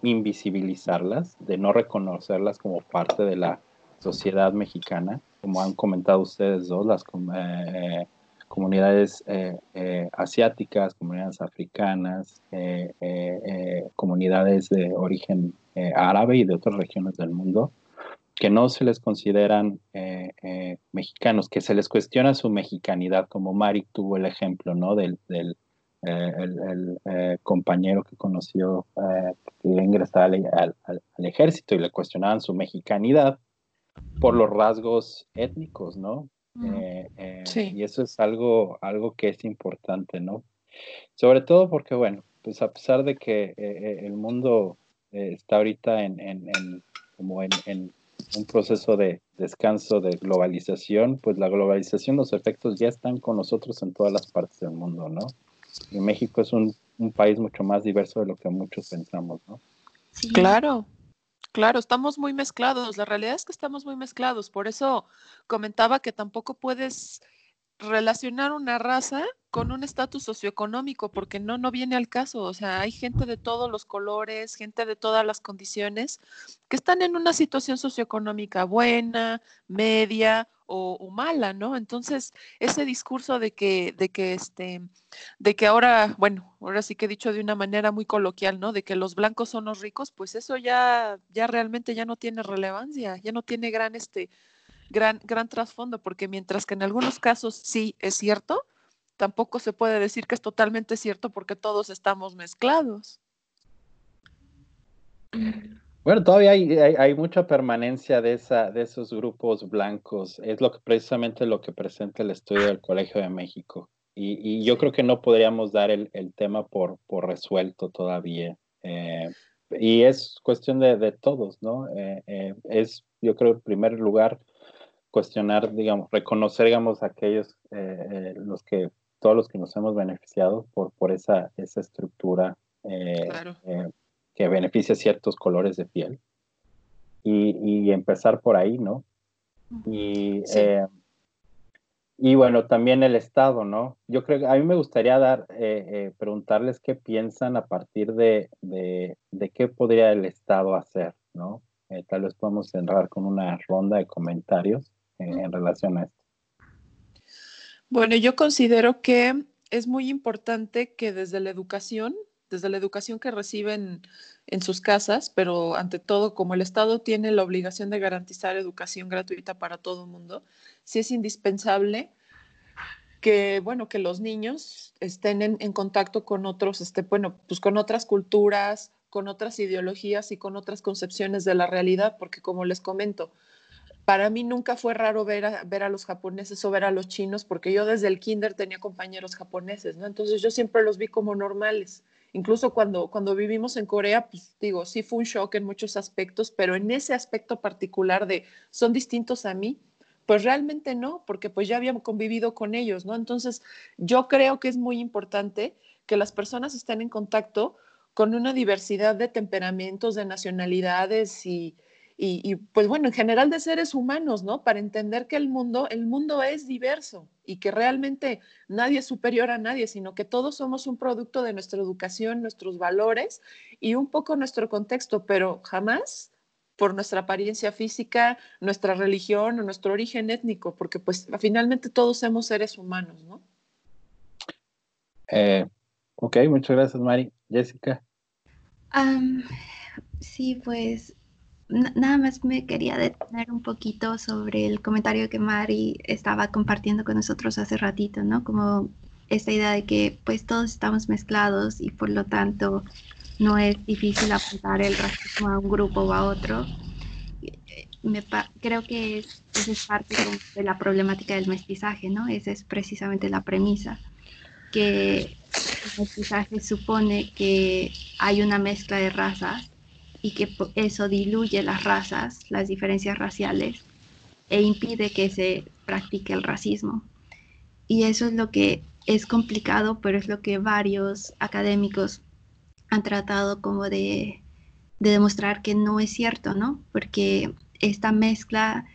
invisibilizarlas, de no reconocerlas como parte de la sociedad mexicana, como han comentado ustedes dos, las eh, comunidades eh, eh, asiáticas, comunidades africanas, comunidades de origen árabe y de otras regiones del mundo. que no se les consideran eh, eh, mexicanos, que se les cuestiona su mexicanidad, como Mari tuvo el ejemplo, ¿no? Del el, compañero que conoció que ingresaba al, al, ejército y le cuestionaban su mexicanidad por los rasgos étnicos, ¿no? sí. Y eso es algo, algo que es importante, ¿no? Sobre todo porque, bueno, pues a pesar de que el mundo está ahorita en, en, en como en, un proceso de descanso de globalización, pues la globalización, los efectos ya están con nosotros en todas las partes del mundo, ¿no? Y México es un, país mucho más diverso de lo que muchos pensamos, ¿no? Claro, claro, estamos muy mezclados. La realidad es que estamos muy mezclados. Por eso comentaba que tampoco puedes relacionar una raza con un estatus socioeconómico, porque no, no viene al caso. O sea, hay gente de todos los colores, gente de todas las condiciones, que están en una situación socioeconómica buena, media o, mala, ¿no? Entonces, ese discurso de que, de que este, de que ahora, bueno, ahora sí que he dicho de una manera muy coloquial, ¿no? De que los blancos son los ricos, pues eso ya, ya realmente ya no tiene relevancia, ya no tiene gran este gran, gran trasfondo, porque mientras que en algunos casos sí es cierto, tampoco se puede decir que es totalmente cierto porque todos estamos mezclados. Bueno, todavía hay, hay, mucha permanencia de, esa, de esos grupos blancos. Es lo que precisamente lo que presenta el estudio del Colegio de México. Y, y yo creo que no podríamos dar el, el tema por, por, resuelto todavía. Eh, y es cuestión de, de todos, ¿no? Eh, eh, es, yo creo, en primer lugar, cuestionar, digamos, reconocer, digamos, aquellos, eh, eh, los que, todos los que nos hemos beneficiado por, por esa, esa estructura eh, que beneficia ciertos colores de piel. Y, y empezar por ahí, ¿no? Y, y bueno, también el Estado, ¿no? Yo creo que a mí me gustaría dar, preguntarles qué piensan a partir de, de, de qué podría el Estado hacer, ¿no? tal vez podemos cerrar con una ronda de comentarios en, relación a esto? Bueno, yo considero que es muy importante que desde la educación, desde la educación que reciben en sus casas, pero ante todo, como el Estado tiene la obligación de garantizar educación gratuita para todo el mundo, sí es indispensable que, bueno, que los niños estén en, en, contacto con otros, este, bueno, pues con otras culturas, con otras ideologías y con otras concepciones de la realidad, porque como les comento, para mí nunca fue raro ver a, ver a los japoneses o ver a los chinos, porque yo desde el kinder tenía compañeros japoneses, ¿no? Entonces yo siempre los vi como normales. Incluso cuando, cuando vivimos en Corea, pues digo, sí fue un shock en muchos aspectos, pero en ese aspecto particular de son distintos a mí, pues realmente no, porque pues ya habíamos convivido con ellos, ¿no? Entonces yo creo que es muy importante que las personas estén en contacto con una diversidad de temperamentos, de nacionalidades y, y, pues bueno, en general de seres humanos, ¿no? Para entender que el mundo, el mundo es diverso y que realmente nadie es superior a nadie, sino que todos somos un producto de nuestra educación, nuestros valores y un poco nuestro contexto, pero jamás por nuestra apariencia física, nuestra religión o nuestro origen étnico, porque pues finalmente todos somos seres humanos, ¿no? Eh, ok, muchas gracias, Mari. Jessica. sí, pues nada más me quería detener un poquito sobre el comentario que Mari estaba compartiendo con nosotros hace ratito, ¿no? Como esta idea de que pues todos estamos mezclados y por lo tanto no es difícil apuntar el racismo a un grupo o a otro. Me creo que es, es parte de la problemática del mestizaje, ¿no? Esa es precisamente la premisa, que el mestizaje supone que hay una mezcla de razas y que eso diluye las razas, las diferencias raciales e impide que se practique el racismo. Y eso es lo que es complicado, pero es lo que varios académicos han tratado como de, demostrar que no es cierto, ¿no? Porque esta mezcla,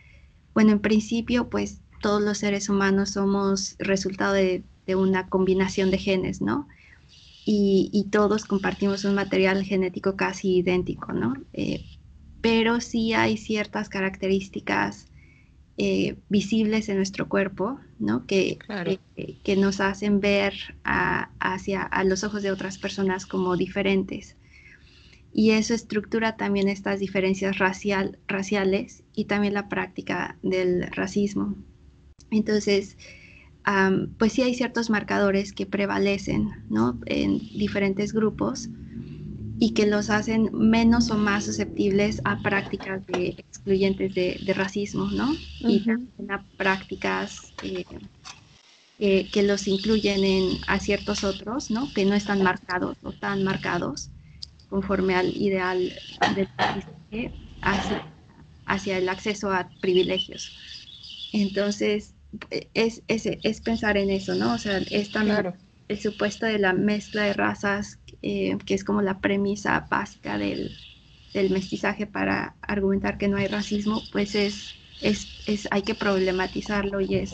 bueno, en principio, pues todos los seres humanos somos resultado de, de una combinación de genes, ¿no? Y, todos compartimos un material genético casi idéntico, ¿no? Eh, pero sí hay ciertas características eh, visibles en nuestro cuerpo, ¿no? Que, eh, que nos hacen ver hacia a los ojos de otras personas como diferentes. y eso estructura también estas diferencias racial, raciales y también la práctica del racismo. Entonces, pues sí hay ciertos marcadores que prevalecen ¿no? en diferentes grupos y que los hacen menos o más susceptibles a prácticas de, excluyentes de, racismo, ¿no? Y también a prácticas eh, eh, que los incluyen en, a ciertos otros, ¿no? Que no están marcados o tan marcados conforme al ideal del hacia, hacia el acceso a privilegios. Entonces, es, es, es, pensar en eso, ¿no? O sea, es también el supuesto de la mezcla de razas, eh, que es como la premisa básica del, del, mestizaje para argumentar que no hay racismo, pues es, es, es hay que problematizarlo y es,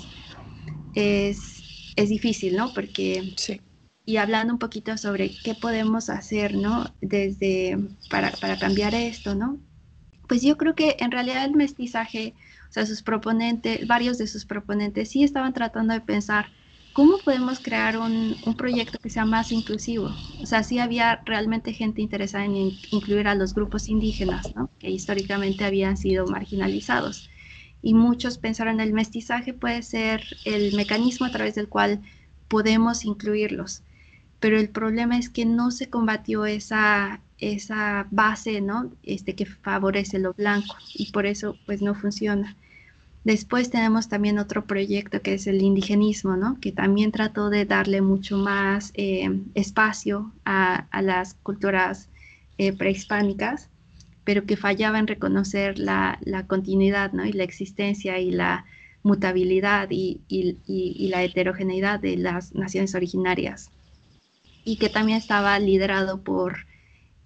es, es difícil, ¿no? Porque... Sí. Y hablando un poquito sobre qué podemos hacer, ¿no? Desde, para, para cambiar esto, ¿no? Pues yo creo que en realidad el mestizaje sea, sus proponentes, varios de sus proponentes sí estaban tratando de pensar cómo podemos crear un, un, proyecto que sea más inclusivo. O sea, sí había realmente gente interesada en incluir a los grupos indígenas, que históricamente habían sido marginalizados. Y muchos pensaron el mestizaje puede ser el mecanismo a través del cual podemos incluirlos. Pero el problema es que no se combatió esa, esa base, ¿no? Este que favorece lo blanco y por eso pues no funciona. Después tenemos también otro proyecto que es el indigenismo, ¿no? que también trató de darle mucho más eh, espacio a, las culturas eh, prehispánicas, pero que fallaba en reconocer la, continuidad ¿no? y la existencia y la mutabilidad y, la heterogeneidad de las naciones originarias, y que también estaba liderado por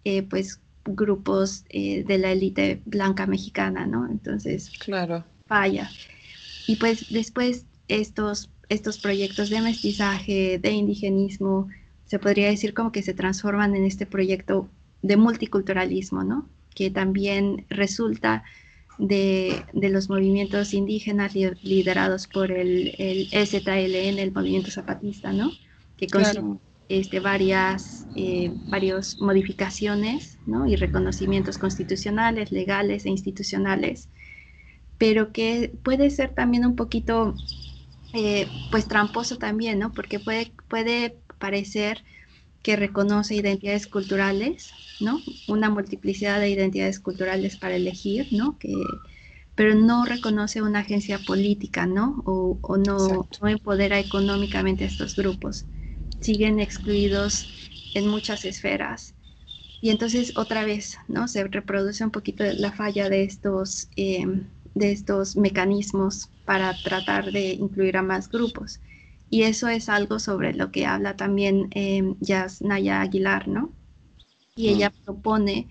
eh, pues, grupos de la élite blanca mexicana, ¿no? Entonces, claro falla. Y pues después estos, estos proyectos de mestizaje, de indigenismo, se podría decir como que se transforman en este proyecto de multiculturalismo, ¿no? Que también resulta de, los movimientos indígenas liderados por el, el STLN, el movimiento zapatista, ¿no? Que con este, varias eh, modificaciones ¿no? y reconocimientos constitucionales, legales e institucionales pero que puede ser también un poquito, eh, pues tramposo también, ¿no? Porque puede, puede parecer que reconoce identidades culturales, ¿no? Una multiplicidad de identidades culturales para elegir, ¿no? Que, pero no reconoce una agencia política, ¿no? O, o no, no, empodera económicamente a estos grupos. Siguen excluidos en muchas esferas. Y entonces otra vez, ¿no? Se reproduce un poquito la falla de estos eh, de estos mecanismos para tratar de incluir a más grupos. Y eso es algo sobre lo que habla también eh, Naya Aguilar, ¿no? Y ella propone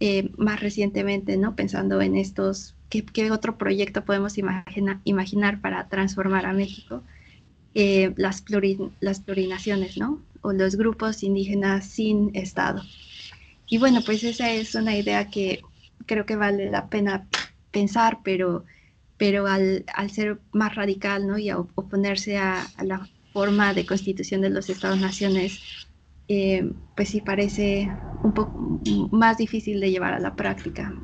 eh, más recientemente, ¿no? Pensando en estos, ¿qué, otro proyecto podemos imaginar para transformar a México? Eh, las, las plurinaciones, ¿no? O los grupos indígenas sin Estado. Y bueno, pues esa es una idea que creo que vale la pena pensar, pero, pero al, al ser más radical ¿no? y a oponerse a, la forma de constitución de los Estados-naciones, eh, pues sí parece un poco más difícil de llevar a la práctica.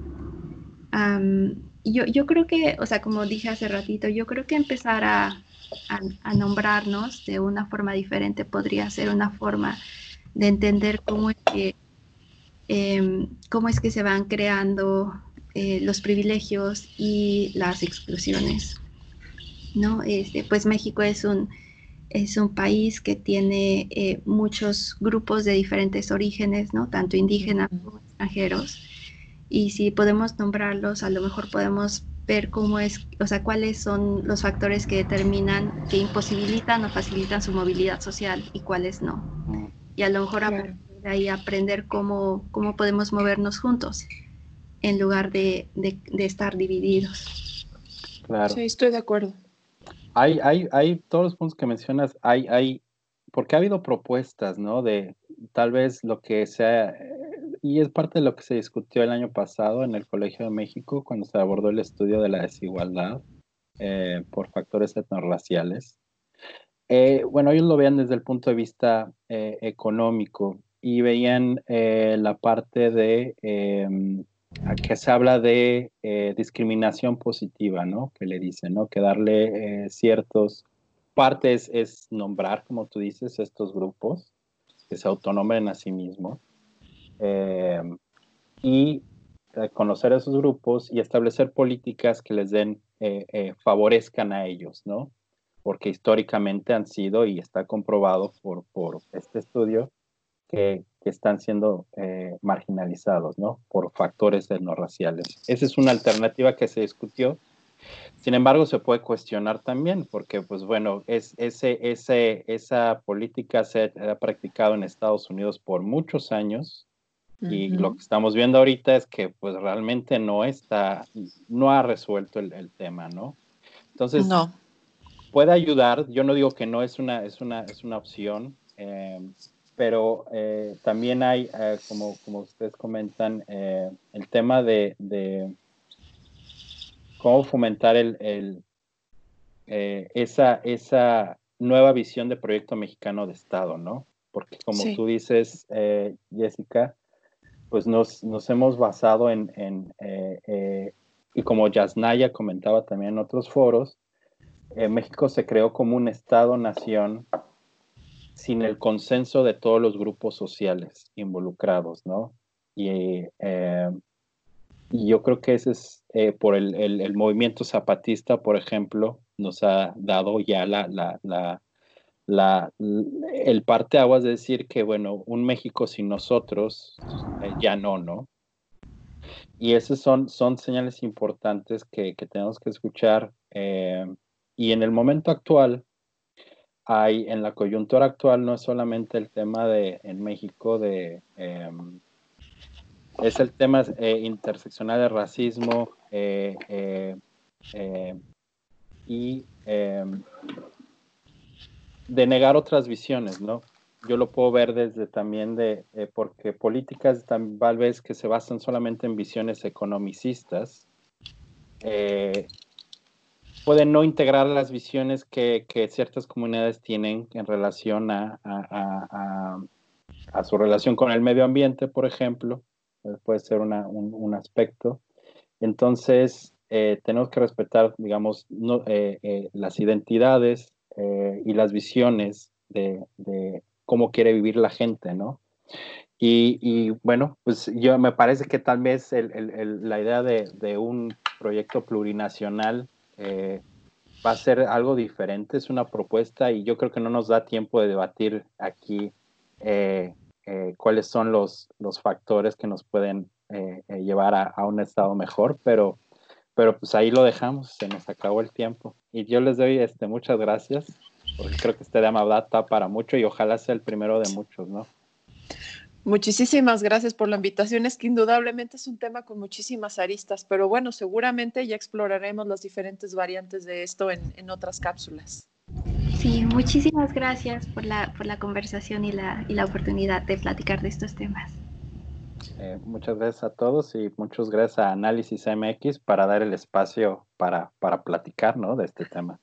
yo, yo creo que, o sea, como dije hace ratito, yo creo que empezar a, a, nombrarnos de una forma diferente podría ser una forma de entender cómo es que, em, cómo es que se van creando eh, los privilegios y las exclusiones. ¿no? Este, pues México es un, es un país que tiene eh, muchos grupos de diferentes orígenes, ¿no? tanto indígenas como extranjeros. Y si podemos nombrarlos, a lo mejor podemos ver cómo es, o sea, cuáles son los factores que determinan, que imposibilitan o facilitan su movilidad social y cuáles no. Y a lo mejor de ahí aprender cómo, cómo podemos movernos juntos en lugar de, estar divididos. Claro. Sí, estoy de acuerdo. Hay, hay, hay todos los puntos que mencionas, hay, hay, porque ha habido propuestas, ¿no? De tal vez lo que sea, y es parte de lo que se discutió el año pasado en el Colegio de México cuando se abordó el estudio de la desigualdad eh, por factores etnorraciales. Eh, bueno, ellos lo vean desde el punto de vista eh, económico y veían eh, la parte de em, que se habla de eh, discriminación positiva, ¿no? Que le dicen, ¿no? Que darle eh, ciertos partes es nombrar, como tú dices, estos grupos que se autonombren a sí mismos em, y conocer a esos grupos y establecer políticas que les den, favorezcan a ellos, ¿no? Porque históricamente han sido y está comprobado por, por este estudio que, están siendo eh, marginalizados, ¿no? Por factores no raciales. Esa es una alternativa que se discutió. Sin embargo, se puede cuestionar también, porque, pues bueno, es, ese, ese, esa política se ha practicado en Estados Unidos por muchos años y lo que estamos viendo ahorita es que, pues realmente no está, no ha resuelto el, tema, ¿no? Entonces, no. puede ayudar. Yo no digo que no es una, es una, es una opción. Eh, pero eh, también hay, eh, como, como ustedes comentan, eh, el tema de, cómo fomentar el, esa, esa nueva visión de proyecto mexicano de Estado, ¿no? Porque como tú dices, Jessica, pues nos, nos, hemos basado en, en y como Yasnaya comentaba también en otros foros, México se creó como un Estado-nación sin el consenso de todos los grupos sociales involucrados, ¿no? Y, eh, yo creo que ese es eh, por el, movimiento zapatista, por ejemplo, nos ha dado ya la, la, la el parte aguas de decir que, bueno, un México sin nosotros eh, ya no, ¿no? Y esas son, son señales importantes que, que tenemos que escuchar. y en el momento actual, hay en la coyuntura actual no es solamente el tema de en México de em, es el tema eh, interseccional de racismo eh, eh, y de negar otras visiones, ¿no? Yo lo puedo ver desde también de, porque políticas tal vez que se basan solamente en visiones economicistas, pueden no integrar las visiones que, ciertas comunidades tienen en relación a, su relación con el medio ambiente, por ejemplo. Eh, puede ser un, aspecto. Entonces, eh, tenemos que respetar, digamos, eh, las identidades y las visiones de, cómo quiere vivir la gente, ¿no? Y, bueno, pues yo me parece que tal vez la idea de, un proyecto plurinacional eh, va a ser algo diferente, es una propuesta y yo creo que no nos da tiempo de debatir aquí eh, eh, cuáles son los factores que nos pueden llevar a, un estado mejor, pero, pero pues ahí lo dejamos, se nos acabó el tiempo. Y yo les doy este, muchas gracias, porque creo que este tema da para mucho y ojalá sea el primero de muchos, ¿no? Muchísimas gracias por la invitación. Es que indudablemente es un tema con muchísimas aristas, pero bueno, seguramente ya exploraremos las diferentes variantes de esto en, otras cápsulas. Sí, muchísimas gracias por la, por la conversación y la, y la oportunidad de platicar de estos temas. Eh, muchas gracias a todos y muchas gracias a Análisis MX para dar el espacio para, para platicar ¿no? de este tema.